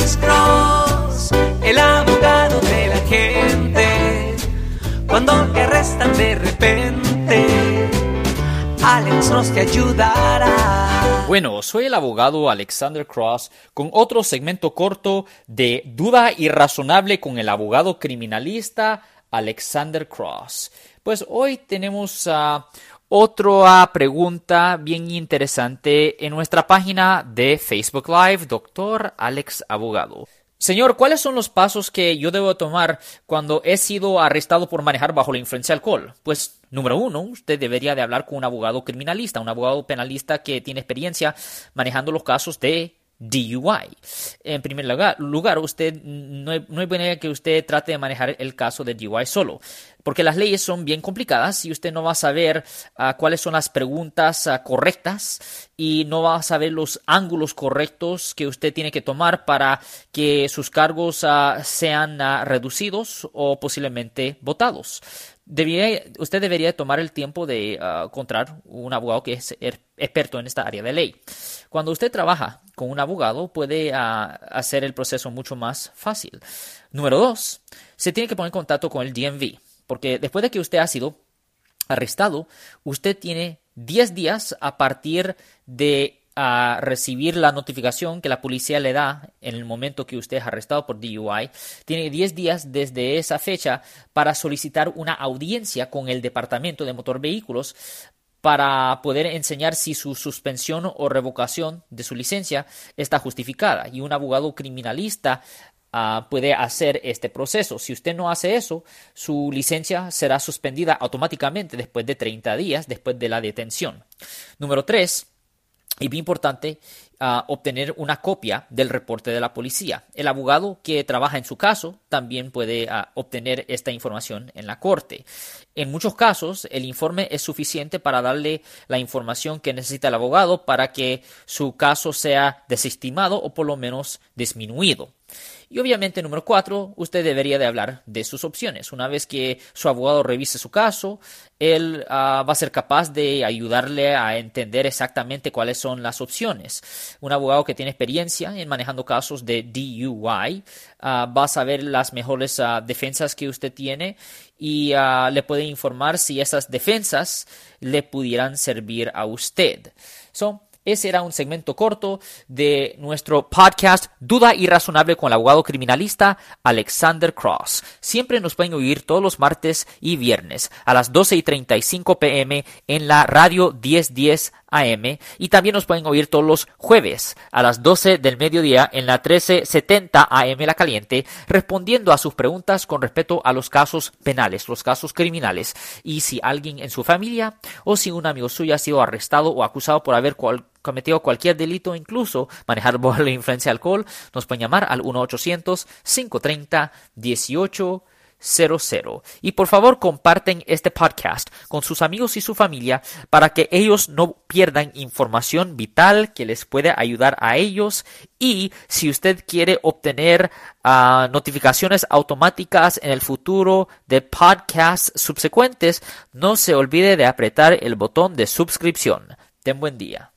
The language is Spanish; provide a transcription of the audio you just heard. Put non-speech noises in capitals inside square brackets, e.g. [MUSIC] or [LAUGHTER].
Alex Cross, el abogado de la gente. Cuando te arrestan de repente, Alex Cross te ayudará. Bueno, soy el abogado Alexander Cross con otro segmento corto de Duda Irrazonable con el abogado criminalista Alexander Cross. Pues hoy tenemos uh, otra pregunta bien interesante en nuestra página de Facebook Live, Doctor Alex Abogado. Señor, ¿cuáles son los pasos que yo debo tomar cuando he sido arrestado por manejar bajo la influencia de alcohol? Pues, número uno, usted debería de hablar con un abogado criminalista, un abogado penalista que tiene experiencia manejando los casos de DUI. En primer lugar, usted no, es buena que usted trate de manejar el caso de DUI solo, porque las leyes son bien complicadas y usted no va a saber ah, cuáles son las preguntas ah, correctas y no va a saber los ángulos correctos que usted tiene que tomar para que sus cargos ah, sean reducidos o posiblemente votados usted debería tomar el tiempo de encontrar un abogado que es er, experto en esta área de ley. Cuando usted trabaja con un abogado, puede uh, hacer el proceso mucho más fácil. Número dos, se tiene que poner en contacto con el DMV, porque después de que usted ha sido arrestado, usted tiene 10 días a partir de a recibir la notificación que la policía le da en el momento que usted es arrestado por DUI, tiene 10 días desde esa fecha para solicitar una audiencia con el Departamento de Motor Vehículos para poder enseñar si su suspensión o revocación de su licencia está justificada. Y un abogado criminalista ah, puede hacer este proceso. Si usted no hace eso, su licencia será suspendida automáticamente después de 30 días después de la detención. Número 3 y bien importante ah, obtener una copia del reporte de la policía. El abogado que trabaja en su caso también puede ah, obtener esta información en la corte. En muchos casos, el informe es suficiente para darle la información que necesita el abogado para que su caso sea desestimado o por lo menos disminuido. Y obviamente, número cuatro, usted debería de hablar de sus opciones. Una vez que su abogado revise su caso, él ah, va a ser capaz de ayudarle a entender exactamente cuáles son las opciones. Un abogado que tiene experiencia en manejando casos de DUI ah, va a saber las mejores ah, defensas que usted tiene y le puede informar si esas defensas le pudieran servir a usted. So, ese era un segmento corto de nuestro podcast Duda Irrazonable con el abogado criminalista Alexander Cross. Siempre nos pueden oír todos los martes y viernes a las 12 y 35 pm en la radio 1010 AM y también nos pueden oír todos los jueves a las 12 del mediodía en la 1370 AM La Caliente respondiendo a sus preguntas con respecto a los casos penales, los casos criminales y si alguien en su familia o si un amigo suyo ha sido arrestado o acusado por haber cometido cualquier delito, incluso manejar [LAUGHS] bajo la influencia de alcohol, nos pueden llamar al 1-800-530-18 y por favor comparten este podcast con sus amigos y su familia para que ellos no pierdan información vital que les puede ayudar a ellos. Y si usted quiere obtener ah, notificaciones automáticas en el futuro de podcasts subsecuentes, no se olvide de apretar el botón de suscripción. Ten buen día.